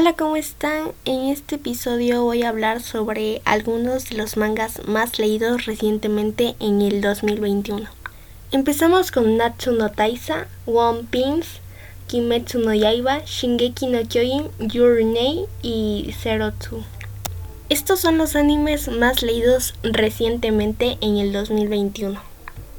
Hola, ¿cómo están? En este episodio voy a hablar sobre algunos de los mangas más leídos recientemente en el 2021. Empezamos con Natsu no Taisa, One Piece, Kimetsu no Yaiba, Shingeki no Kyojin, Your Name y Zero Two. Estos son los animes más leídos recientemente en el 2021.